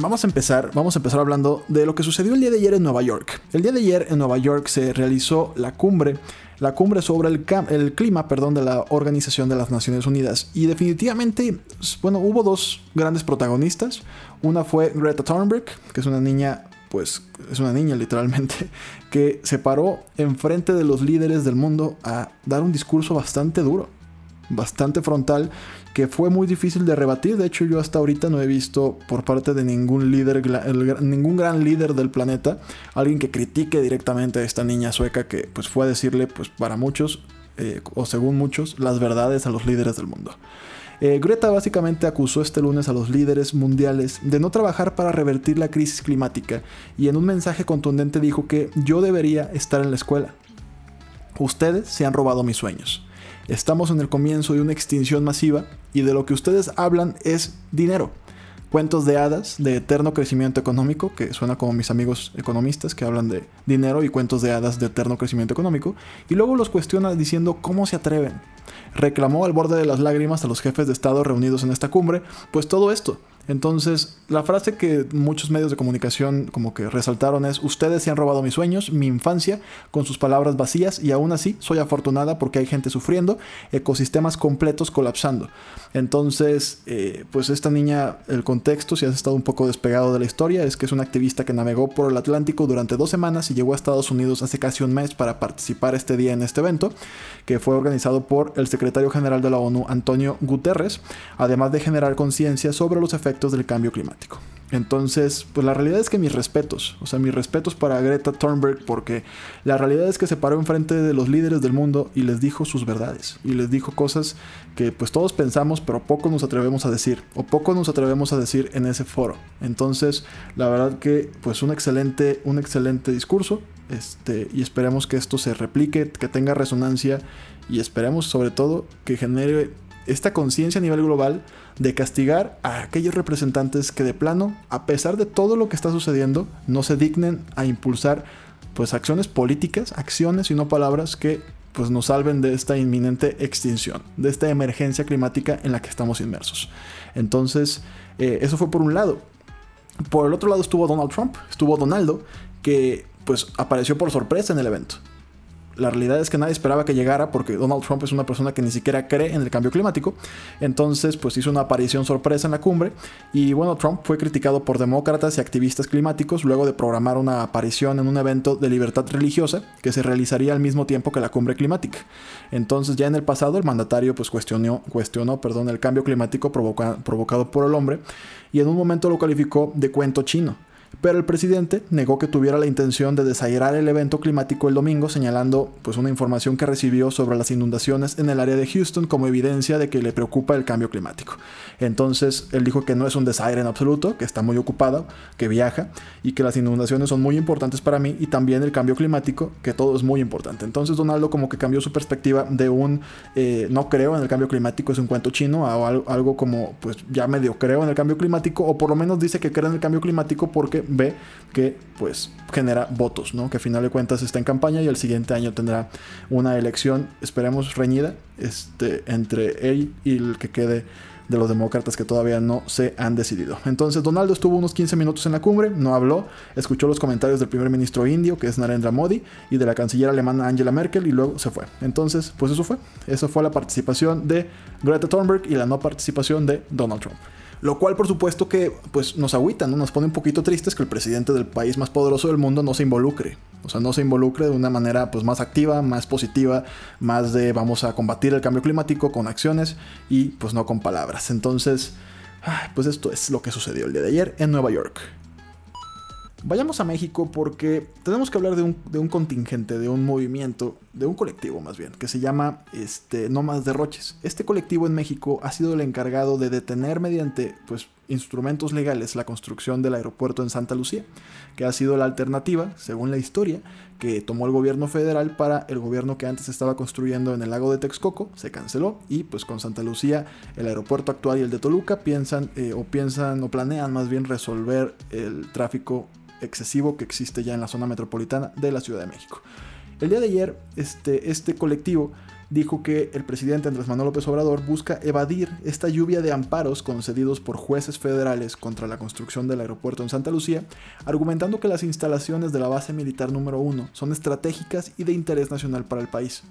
Vamos a empezar, vamos a empezar hablando de lo que sucedió el día de ayer en Nueva York. El día de ayer en Nueva York se realizó la cumbre, la cumbre sobre el, el clima, perdón, de la Organización de las Naciones Unidas y definitivamente, bueno, hubo dos grandes protagonistas. Una fue Greta Thunberg, que es una niña pues es una niña literalmente, que se paró enfrente de los líderes del mundo a dar un discurso bastante duro, bastante frontal, que fue muy difícil de rebatir. De hecho, yo hasta ahorita no he visto por parte de ningún líder, ningún gran líder del planeta, alguien que critique directamente a esta niña sueca que pues fue a decirle, pues para muchos, eh, o según muchos, las verdades a los líderes del mundo. Eh, Greta básicamente acusó este lunes a los líderes mundiales de no trabajar para revertir la crisis climática y en un mensaje contundente dijo que yo debería estar en la escuela. Ustedes se han robado mis sueños. Estamos en el comienzo de una extinción masiva y de lo que ustedes hablan es dinero. Cuentos de hadas de eterno crecimiento económico, que suena como mis amigos economistas que hablan de dinero y cuentos de hadas de eterno crecimiento económico, y luego los cuestiona diciendo cómo se atreven. Reclamó al borde de las lágrimas a los jefes de Estado reunidos en esta cumbre, pues todo esto, entonces, la frase que muchos medios de comunicación como que resaltaron es, ustedes se han robado mis sueños, mi infancia, con sus palabras vacías y aún así soy afortunada porque hay gente sufriendo, ecosistemas completos colapsando. Entonces, eh, pues esta niña, el contexto, si has estado un poco despegado de la historia, es que es una activista que navegó por el Atlántico durante dos semanas y llegó a Estados Unidos hace casi un mes para participar este día en este evento, que fue organizado por el secretario general de la ONU, Antonio Guterres, además de generar conciencia sobre los efectos del cambio climático. Entonces, pues la realidad es que mis respetos, o sea, mis respetos para Greta Thunberg, porque la realidad es que se paró enfrente de los líderes del mundo y les dijo sus verdades, y les dijo cosas que pues todos pensamos, pero poco nos atrevemos a decir, o poco nos atrevemos a decir en ese foro. Entonces, la verdad que pues un excelente, un excelente discurso, este, y esperemos que esto se replique, que tenga resonancia, y esperemos sobre todo que genere esta conciencia a nivel global de castigar a aquellos representantes que de plano, a pesar de todo lo que está sucediendo, no se dignen a impulsar pues acciones políticas, acciones y no palabras que pues nos salven de esta inminente extinción, de esta emergencia climática en la que estamos inmersos. Entonces, eh, eso fue por un lado. Por el otro lado estuvo Donald Trump, estuvo Donaldo, que pues apareció por sorpresa en el evento. La realidad es que nadie esperaba que llegara porque Donald Trump es una persona que ni siquiera cree en el cambio climático. Entonces, pues hizo una aparición sorpresa en la cumbre. Y bueno, Trump fue criticado por demócratas y activistas climáticos luego de programar una aparición en un evento de libertad religiosa que se realizaría al mismo tiempo que la cumbre climática. Entonces, ya en el pasado, el mandatario pues cuestionó, cuestionó perdón, el cambio climático provocado por el hombre y en un momento lo calificó de cuento chino pero el presidente negó que tuviera la intención de desairar el evento climático el domingo, señalando pues una información que recibió sobre las inundaciones en el área de Houston como evidencia de que le preocupa el cambio climático. Entonces, él dijo que no es un desaire en absoluto, que está muy ocupado, que viaja y que las inundaciones son muy importantes para mí y también el cambio climático, que todo es muy importante. Entonces, Donaldo como que cambió su perspectiva de un eh, no creo en el cambio climático, es un cuento chino, a algo como pues ya medio creo en el cambio climático o por lo menos dice que cree en el cambio climático porque ve que pues genera votos, ¿no? Que a final de cuentas está en campaña y el siguiente año tendrá una elección, esperemos reñida, este, entre él y el que quede de los demócratas que todavía no se han decidido. Entonces Donaldo estuvo unos 15 minutos en la cumbre, no habló, escuchó los comentarios del primer ministro indio, que es Narendra Modi, y de la canciller alemana Angela Merkel, y luego se fue. Entonces, pues eso fue. Eso fue la participación de Greta Thunberg y la no participación de Donald Trump. Lo cual, por supuesto, que pues, nos agüita, ¿no? nos pone un poquito tristes que el presidente del país más poderoso del mundo no se involucre. O sea, no se involucre de una manera pues, más activa, más positiva, más de vamos a combatir el cambio climático con acciones y pues no con palabras. Entonces, pues esto es lo que sucedió el día de ayer en Nueva York. Vayamos a México porque tenemos que hablar de un, contingente, de un movimiento, de un colectivo más bien, que se llama este, No Más Derroches. Este colectivo en México ha sido el encargado de detener mediante pues, instrumentos legales la construcción del aeropuerto en Santa Lucía, que ha sido la alternativa, según la historia, que tomó el gobierno federal para el gobierno que antes estaba construyendo en el lago de Texcoco, se canceló y pues con Santa Lucía, el aeropuerto actual y el de Toluca piensan eh, o piensan o planean más bien resolver el tráfico excesivo que existe ya en la zona metropolitana de la Ciudad de México. El día de ayer, este, este colectivo dijo que el presidente Andrés Manuel López Obrador busca evadir esta lluvia de amparos concedidos por jueces federales contra la construcción del aeropuerto en Santa Lucía, argumentando que las instalaciones de la base militar número 1 son estratégicas y de interés nacional para el país.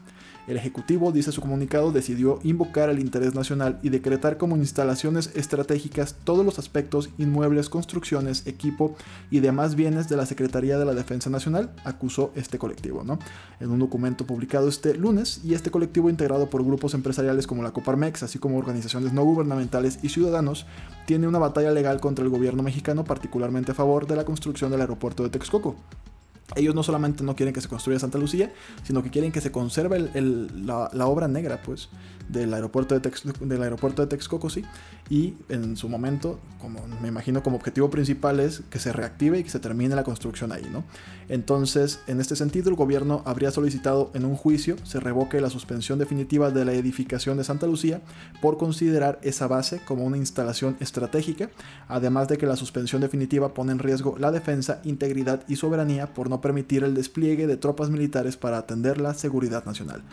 El Ejecutivo, dice su comunicado, decidió invocar el interés nacional y decretar como instalaciones estratégicas todos los aspectos, inmuebles, construcciones, equipo y demás bienes de la Secretaría de la Defensa Nacional, acusó este colectivo, ¿no? En un documento publicado este lunes, y este colectivo integrado por grupos empresariales como la Coparmex, así como organizaciones no gubernamentales y ciudadanos, tiene una batalla legal contra el gobierno mexicano, particularmente a favor de la construcción del aeropuerto de Texcoco. Ellos no solamente no quieren que se construya Santa Lucía, sino que quieren que se conserve la, la, obra negra, pues, del aeropuerto de, del aeropuerto de Texcoco, sí. Y en su momento, como me imagino como objetivo principal es que se reactive y que se termine la construcción ahí, ¿no? Entonces, en este sentido, el gobierno habría solicitado en un juicio se revoque la suspensión definitiva de la edificación de Santa Lucía por considerar esa base como una instalación estratégica, además de que la suspensión definitiva pone en riesgo la defensa, integridad y soberanía por no permitir el despliegue de tropas militares para atender la seguridad nacional.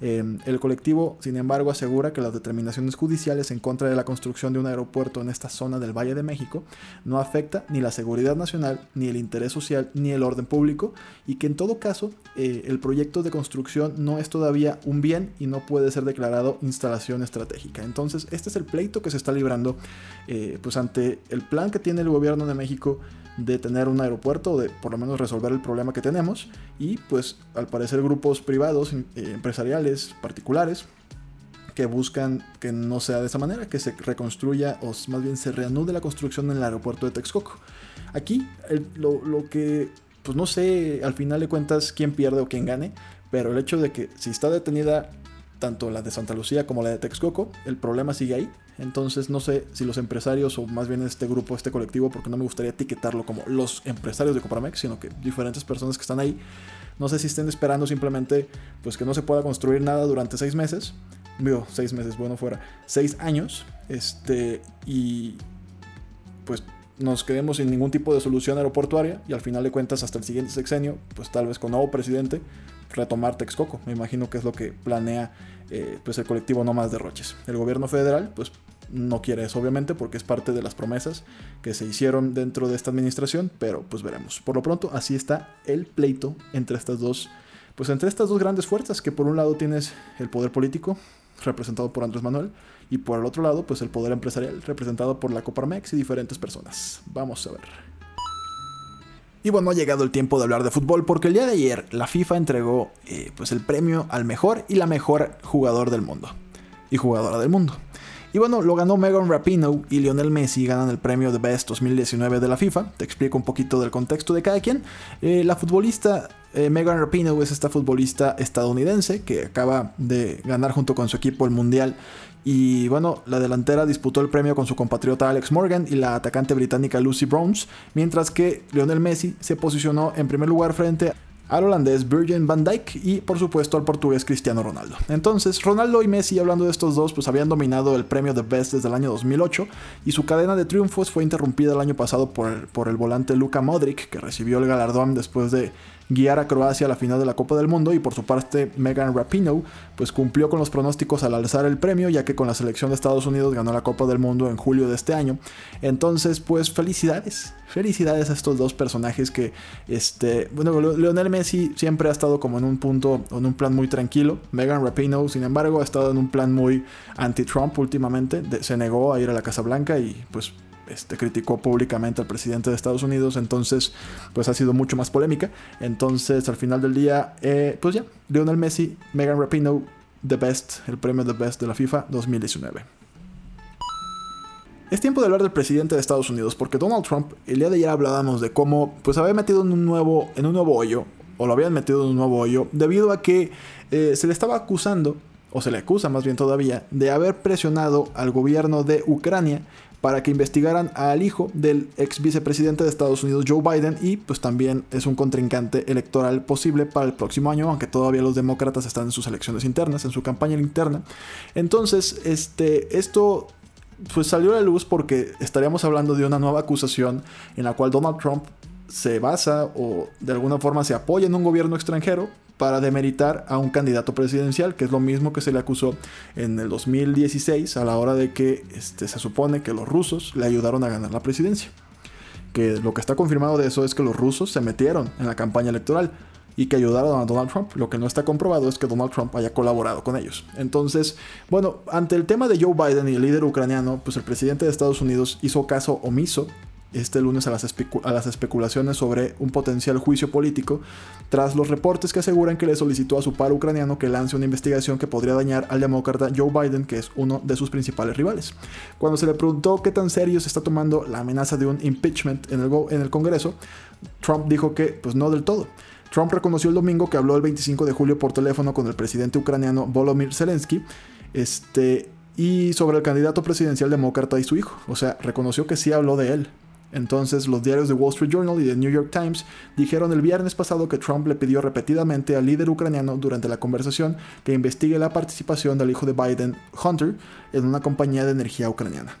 Em, el colectivo, sin embargo, asegura que las determinaciones judiciales en contra de la construcción de un aeropuerto en esta zona del Valle de México no afecta ni la seguridad nacional, ni el interés social, ni el orden público, y que en todo caso eh, el proyecto de construcción no es todavía un bien y no puede ser declarado instalación estratégica. Entonces, este es el pleito que se está librando eh, pues ante el plan que tiene el gobierno de México de tener un aeropuerto, de por lo menos resolver el problema que tenemos. Y pues al parecer grupos privados, eh, empresariales, particulares, que buscan que no sea de esa manera, que se reconstruya o más bien se reanude la construcción en el aeropuerto de Texcoco. Aquí lo, lo que, pues no sé, al final de cuentas quién pierde o quién gane, pero el hecho de que si está detenida tanto la de Santa Lucía como la de Texcoco, el problema sigue ahí. Entonces no sé si los empresarios o más bien este grupo, este colectivo, porque no me gustaría etiquetarlo como los empresarios de Copramex, sino que diferentes personas que están ahí, no sé si estén esperando simplemente pues que no se pueda construir nada durante seis meses, digo, seis meses, bueno fuera, seis años, este, y pues nos quedemos sin ningún tipo de solución aeroportuaria y al final de cuentas hasta el siguiente sexenio, pues tal vez con nuevo presidente, retomar Texcoco. Me imagino que es lo que planea eh, pues el colectivo No Más Derroches. El gobierno federal pues no quiere eso obviamente porque es parte de las promesas que se hicieron dentro de esta administración, pero pues veremos. Por lo pronto así está el pleito entre estas dos pues entre estas dos grandes fuerzas que por un lado tienes el poder político representado por Andrés Manuel y por el otro lado pues el poder empresarial representado por la Coparmex y diferentes personas. Vamos a ver. Y bueno, ha llegado el tiempo de hablar de fútbol porque el día de ayer la FIFA entregó eh, pues el premio al mejor y la mejor jugador del mundo. Y jugadora del mundo. Y bueno, lo ganó Megan Rapinoe y Lionel Messi ganan el premio de Best 2019 de la FIFA. Te explico un poquito del contexto de cada quien. Eh, la futbolista eh, Megan Rapinoe es esta futbolista estadounidense que acaba de ganar junto con su equipo el Mundial y bueno, la delantera disputó el premio con su compatriota Alex Morgan y la atacante británica Lucy Bronze, mientras que Lionel Messi se posicionó en primer lugar frente al holandés Virgin van Dijk y por supuesto al portugués Cristiano Ronaldo. Entonces, Ronaldo y Messi, hablando de estos dos, pues habían dominado el premio de Best desde el año 2008 y su cadena de triunfos fue interrumpida el año pasado por el, por el volante Luka Modric, que recibió el galardón después de guiar a Croacia a la final de la Copa del Mundo y por su parte Megan Rapinoe pues cumplió con los pronósticos al alzar el premio ya que con la selección de Estados Unidos ganó la Copa del Mundo en julio de este año. Entonces pues felicidades, felicidades a estos dos personajes que este, bueno, Lionel Messi siempre ha estado como en un punto, en un plan muy tranquilo. Megan Rapinoe sin embargo ha estado en un plan muy anti-Trump últimamente, se negó a ir a la Casa Blanca y pues este, criticó públicamente al presidente de Estados Unidos, entonces pues ha sido mucho más polémica. Entonces al final del día, eh, pues ya, Lionel Messi, Megan Rapinoe, The Best, el premio The Best de la FIFA 2019. Es tiempo de hablar del presidente de Estados Unidos porque Donald Trump, el día de ayer hablábamos de cómo pues había metido en un nuevo, en un nuevo hoyo, o lo habían metido en un nuevo hoyo, debido a que eh, se le estaba acusando, o se le acusa más bien todavía, de haber presionado al gobierno de Ucrania para que investigaran al hijo del ex vicepresidente de Estados Unidos, Joe Biden, y pues también es un contrincante electoral posible para el próximo año, aunque todavía los demócratas están en sus elecciones internas, en su campaña interna. Entonces, este, esto pues salió a la luz porque estaríamos hablando de una nueva acusación en la cual Donald Trump se basa o de alguna forma se apoya en un gobierno extranjero para demeritar a un candidato presidencial, que es lo mismo que se le acusó en el 2016 a la hora de que este, se supone que los rusos le ayudaron a ganar la presidencia. Que lo que está confirmado de eso es que los rusos se metieron en la campaña electoral y que ayudaron a Donald Trump. Lo que no está comprobado es que Donald Trump haya colaborado con ellos. Entonces, bueno, ante el tema de Joe Biden y el líder ucraniano, pues el presidente de Estados Unidos hizo caso omiso este lunes a las, especulaciones sobre un potencial juicio político, tras los reportes que aseguran que le solicitó a su par ucraniano que lance una investigación que podría dañar al demócrata Joe Biden, que es uno de sus principales rivales. Cuando se le preguntó qué tan serio se está tomando la amenaza de un impeachment en el, en el Congreso, Trump dijo que pues no del todo. Trump reconoció el domingo que habló el 25 de julio por teléfono con el presidente ucraniano Volodymyr Zelensky, este, y sobre el candidato presidencial demócrata y su hijo. O sea, reconoció que sí habló de él, entonces los diarios de Wall Street Journal y The New York Times dijeron el viernes pasado que Trump le pidió repetidamente al líder ucraniano durante la conversación que investigue la participación del hijo de Biden, Hunter, en una compañía de energía ucraniana.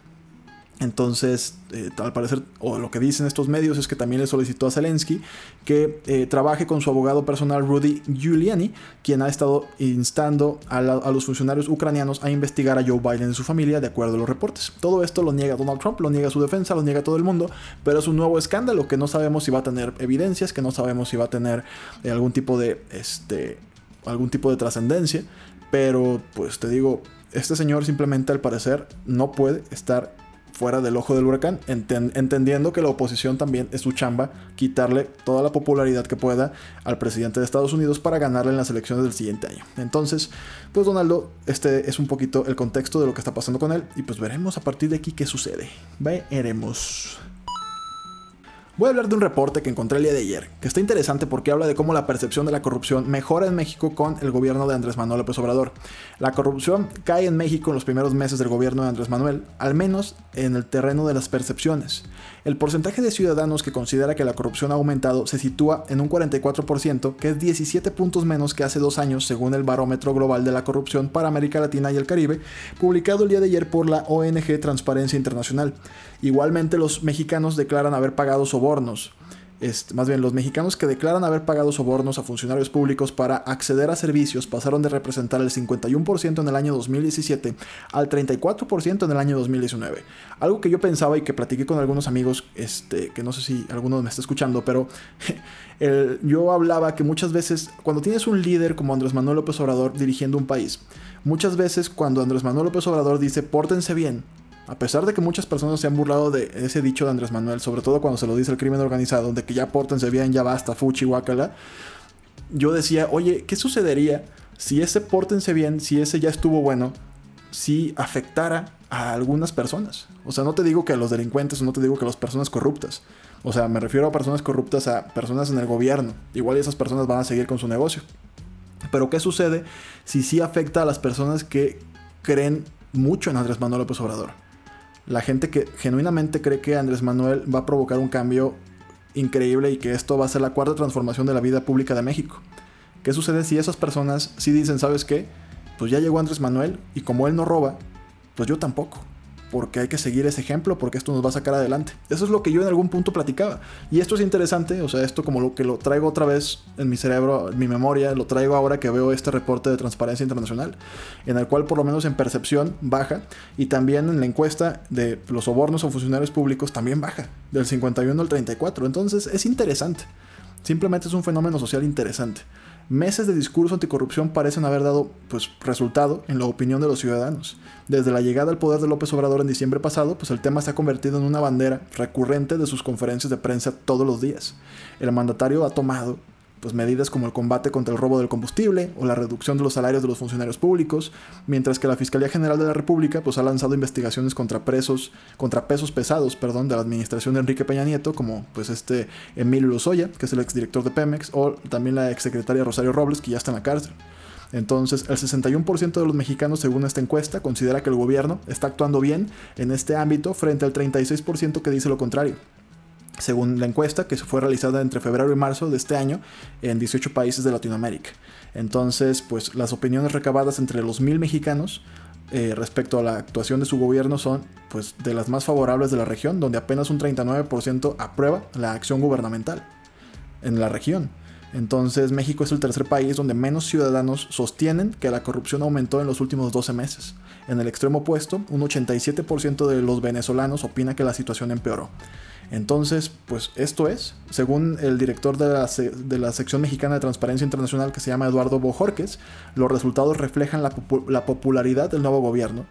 Entonces, eh, al parecer, o lo que dicen estos medios es que también le solicitó a Zelensky que eh, trabaje con su abogado personal Rudy Giuliani, quien ha estado instando a, los funcionarios ucranianos a investigar a Joe Biden y su familia, de acuerdo a los reportes. Todo esto lo niega Donald Trump, lo niega su defensa, lo niega todo el mundo, pero es un nuevo escándalo que no sabemos si va a tener evidencias, que no sabemos si va a tener eh, algún tipo de, este, algún tipo de trascendencia, pero pues te digo, este señor simplemente al parecer no puede estar fuera del ojo del huracán, entendiendo que la oposición también es su chamba quitarle toda la popularidad que pueda al presidente de Estados Unidos para ganarle en las elecciones del siguiente año. Entonces, pues Donaldo, este es un poquito el contexto de lo que está pasando con él y pues veremos a partir de aquí qué sucede. Veremos. Voy a hablar de un reporte que encontré el día de ayer, que está interesante porque habla de cómo la percepción de la corrupción mejora en México con el gobierno de Andrés Manuel López Obrador. La corrupción cae en México en los primeros meses del gobierno de Andrés Manuel, al menos en el terreno de las percepciones. El porcentaje de ciudadanos que considera que la corrupción ha aumentado se sitúa en un 44%, que es 17 puntos menos que hace dos años según el Barómetro Global de la Corrupción para América Latina y el Caribe, publicado el día de ayer por la ONG Transparencia Internacional. Igualmente los mexicanos declaran haber pagado sobornos más bien los mexicanos que declaran haber pagado sobornos a funcionarios públicos para acceder a servicios pasaron de representar el 51% en el año 2017 al 34% en el año 2019. Algo que yo pensaba y que platiqué con algunos amigos, este, que no sé si alguno me está escuchando, pero yo hablaba que muchas veces cuando tienes un líder como Andrés Manuel López Obrador dirigiendo un país, muchas veces cuando Andrés Manuel López Obrador dice pórtense bien, a pesar de que muchas personas se han burlado de ese dicho de Andrés Manuel, sobre todo cuando se lo dice el crimen organizado, de que ya pórtense bien, ya basta, fuchi, guacala, yo decía, oye, ¿qué sucedería si ese pórtense bien, si ese ya estuvo bueno, si afectara a algunas personas? O sea, no te digo que a los delincuentes, no te digo que a las personas corruptas. O sea, me refiero a personas corruptas, a personas en el gobierno. Igual esas personas van a seguir con su negocio. Pero ¿qué sucede si sí afecta a las personas que creen mucho en Andrés Manuel López Obrador? La gente que genuinamente cree que Andrés Manuel va a provocar un cambio increíble y que esto va a ser la cuarta transformación de la vida pública de México. ¿Qué sucede si esas personas sí dicen, ¿sabes qué? Pues ya llegó Andrés Manuel y como él no roba, pues yo tampoco. Porque hay que seguir ese ejemplo, porque esto nos va a sacar adelante. Eso es lo que yo en algún punto platicaba. Y esto es interesante, o sea, esto como lo que lo traigo otra vez en mi cerebro, en mi memoria, lo traigo ahora que veo este reporte de Transparencia Internacional, en el cual por lo menos en percepción baja, y también en la encuesta de los sobornos o funcionarios públicos también baja, del 51 al 34. Entonces es interesante. Simplemente es un fenómeno social interesante meses de discurso anticorrupción parecen haber dado pues, resultado en la opinión de los ciudadanos. Desde la llegada al poder de López Obrador en diciembre pasado, pues el tema se ha convertido en una bandera recurrente de sus conferencias de prensa todos los días. El mandatario ha tomado pues medidas como el combate contra el robo del combustible o la reducción de los salarios de los funcionarios públicos, mientras que la Fiscalía General de la República pues ha lanzado investigaciones contra presos, contra pesos pesados, perdón, de la administración de Enrique Peña Nieto, como pues este Emilio Lozoya, que es el exdirector de Pemex, o también la exsecretaria Rosario Robles, que ya está en la cárcel. Entonces, el 61% de los mexicanos, según esta encuesta, considera que el gobierno está actuando bien en este ámbito frente al 36% que dice lo contrario según la encuesta que fue realizada entre febrero y marzo de este año en 18 países de Latinoamérica. Entonces, pues las opiniones recabadas entre los mil mexicanos eh, respecto a la actuación de su gobierno son pues de las más favorables de la región, donde apenas un 39% aprueba la acción gubernamental en la región. Entonces México es el tercer país donde menos ciudadanos sostienen que la corrupción aumentó en los últimos 12 meses. En el extremo opuesto, un 87% de los venezolanos opina que la situación empeoró. Entonces, pues esto es, según el director de la, de la, sección mexicana de Transparencia Internacional que se llama Eduardo Bojorques, los resultados reflejan la, la popularidad del nuevo gobierno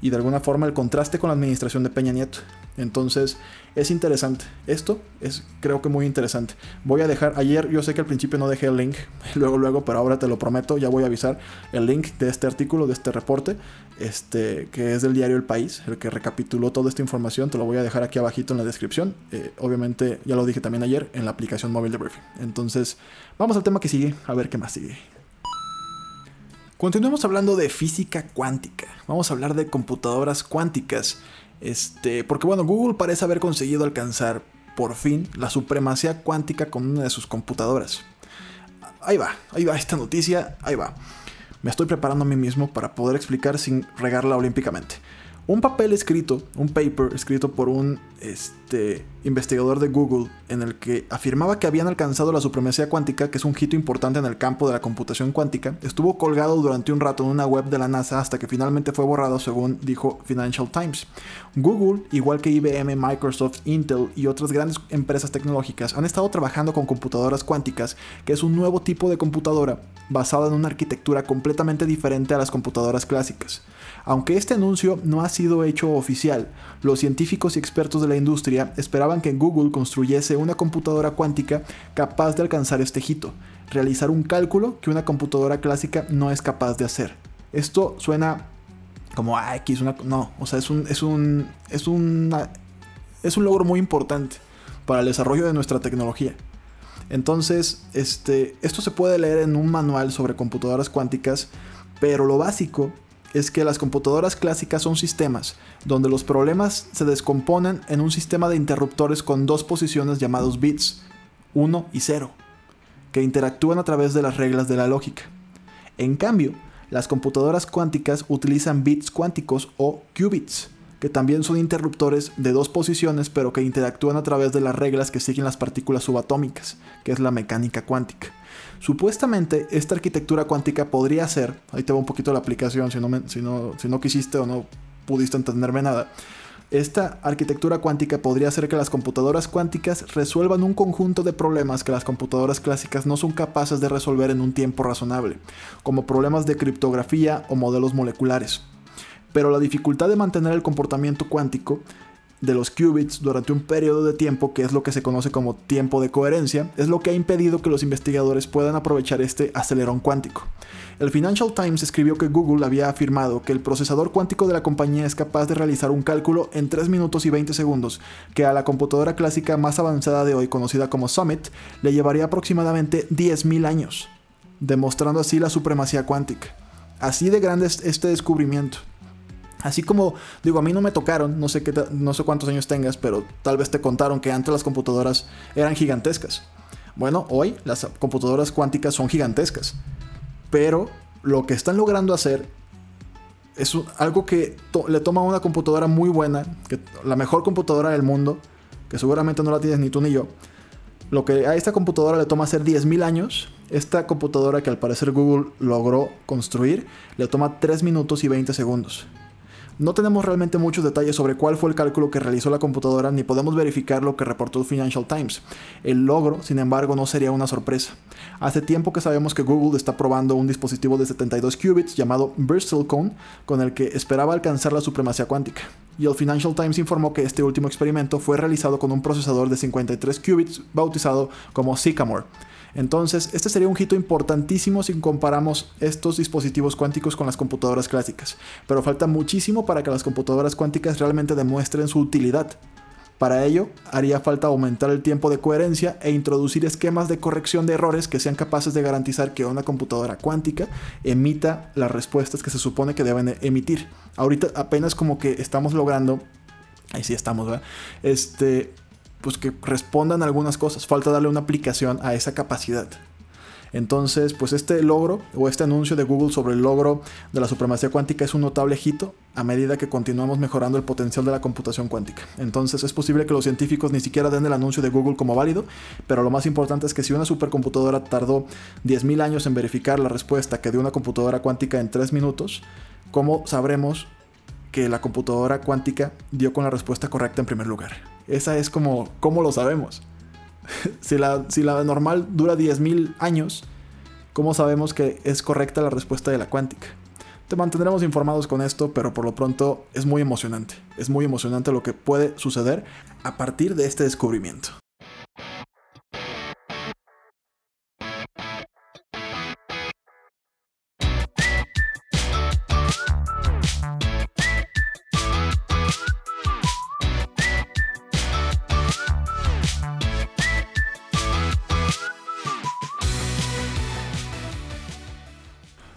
y de alguna forma el contraste con la administración de Peña Nieto. Entonces, es interesante. Esto es creo que muy interesante. Voy a dejar, ayer yo sé que al principio no dejé el link, luego, luego, pero ahora te lo prometo, ya voy a avisar el link de este artículo, de este reporte, este, que es del diario El País, el que recapituló toda esta información, te lo voy a dejar aquí abajito en la descripción. Eh, obviamente, ya lo dije también ayer en la aplicación móvil de Briefing. Entonces, vamos al tema que sigue, a ver qué más sigue. Continuemos hablando de física cuántica. Vamos a hablar de computadoras cuánticas. Este, porque bueno, Google parece haber conseguido alcanzar por fin la supremacía cuántica con una de sus computadoras. Ahí va, ahí va esta noticia, ahí va. Me estoy preparando a mí mismo para poder explicar sin regarla olímpicamente un papel escrito, un paper escrito por un este, investigador de Google en el que afirmaba que habían alcanzado la supremacía cuántica, que es un hito importante en el campo de la computación cuántica, estuvo colgado durante un rato en una web de la NASA hasta que finalmente fue borrado según dijo Financial Times. Google, igual que IBM, Microsoft, Intel y otras grandes empresas tecnológicas, han estado trabajando con computadoras cuánticas, que es un nuevo tipo de computadora basada en una arquitectura completamente diferente a las computadoras clásicas. Aunque este anuncio no ha sido hecho oficial, los científicos y expertos de la industria esperaban que Google construyese una computadora cuántica capaz de alcanzar este hito, realizar un cálculo que una computadora clásica no es capaz de hacer. Esto suena como, ah, aquí es una... No, o sea, es un, es un, es una, es un logro muy importante para el desarrollo de nuestra tecnología. Entonces, este, esto se puede leer en un manual sobre computadoras cuánticas, pero lo básico es que las computadoras clásicas son sistemas donde los problemas se descomponen en un sistema de interruptores con dos posiciones llamados bits, 1 y 0, que interactúan a través de las reglas de la lógica. En cambio, las computadoras cuánticas utilizan bits cuánticos o qubits, que también son interruptores de dos posiciones pero que interactúan a través de las reglas que siguen las partículas subatómicas, que es la mecánica cuántica. Supuestamente esta arquitectura cuántica podría ser, ahí te va un poquito la aplicación si no, si no, si no quisiste o no pudiste entenderme nada, esta arquitectura cuántica podría hacer que las computadoras cuánticas resuelvan un conjunto de problemas que las computadoras clásicas no son capaces de resolver en un tiempo razonable, como problemas de criptografía o modelos moleculares. Pero la dificultad de mantener el comportamiento cuántico de los qubits durante un periodo de tiempo que es lo que se conoce como tiempo de coherencia, es lo que ha impedido que los investigadores puedan aprovechar este acelerón cuántico. El Financial Times escribió que Google había afirmado que el procesador cuántico de la compañía es capaz de realizar un cálculo en 3 minutos y 20 segundos, que a la computadora clásica más avanzada de hoy, conocida como Summit, le llevaría aproximadamente 10.000 años, demostrando así la supremacía cuántica. Así de grande es este descubrimiento. Así como, digo, a mí no me tocaron, no sé, qué, no sé cuántos años tengas, pero tal vez te contaron que antes las computadoras eran gigantescas. Bueno, hoy las computadoras cuánticas son gigantescas. Pero lo que están logrando hacer es algo que le toma a una computadora muy buena, que, la mejor computadora del mundo, que seguramente no la tienes ni tú ni yo. Lo que a esta computadora le toma hacer 10.000 años, esta computadora que al parecer Google logró construir, le toma 3 minutos y 20 segundos. No tenemos realmente muchos detalles sobre cuál fue el cálculo que realizó la computadora ni podemos verificar lo que reportó Financial Times. El logro, sin embargo, no sería una sorpresa. Hace tiempo que sabemos que Google está probando un dispositivo de 72 qubits llamado Cone, con el que esperaba alcanzar la supremacía cuántica. Y el Financial Times informó que este último experimento fue realizado con un procesador de 53 qubits bautizado como Sycamore. Entonces, este sería un hito importantísimo si comparamos estos dispositivos cuánticos con las computadoras clásicas, pero falta muchísimo para que las computadoras cuánticas realmente demuestren su utilidad. Para ello, haría falta aumentar el tiempo de coherencia e introducir esquemas de corrección de errores que sean capaces de garantizar que una computadora cuántica emita las respuestas que se supone que deben emitir. Ahorita apenas como que estamos logrando, ahí sí estamos, ¿verdad? Este, pues que respondan algunas cosas. Falta darle una aplicación a esa capacidad. Entonces, pues este logro o este anuncio de Google sobre el logro de la supremacía cuántica es un notable hito a medida que continuamos mejorando el potencial de la computación cuántica. Entonces es posible que los científicos ni siquiera den el anuncio de Google como válido, pero lo más importante es que si una supercomputadora tardó 10.000 años en verificar la respuesta que dio una computadora cuántica en 3 minutos, ¿cómo sabremos que la computadora cuántica dio con la respuesta correcta en primer lugar? Esa es como, ¿cómo lo sabemos? si, la, si la normal dura 10.000 años, ¿cómo sabemos que es correcta la respuesta de la cuántica? Te mantendremos informados con esto, pero por lo pronto es muy emocionante. Es muy emocionante lo que puede suceder a partir de este descubrimiento.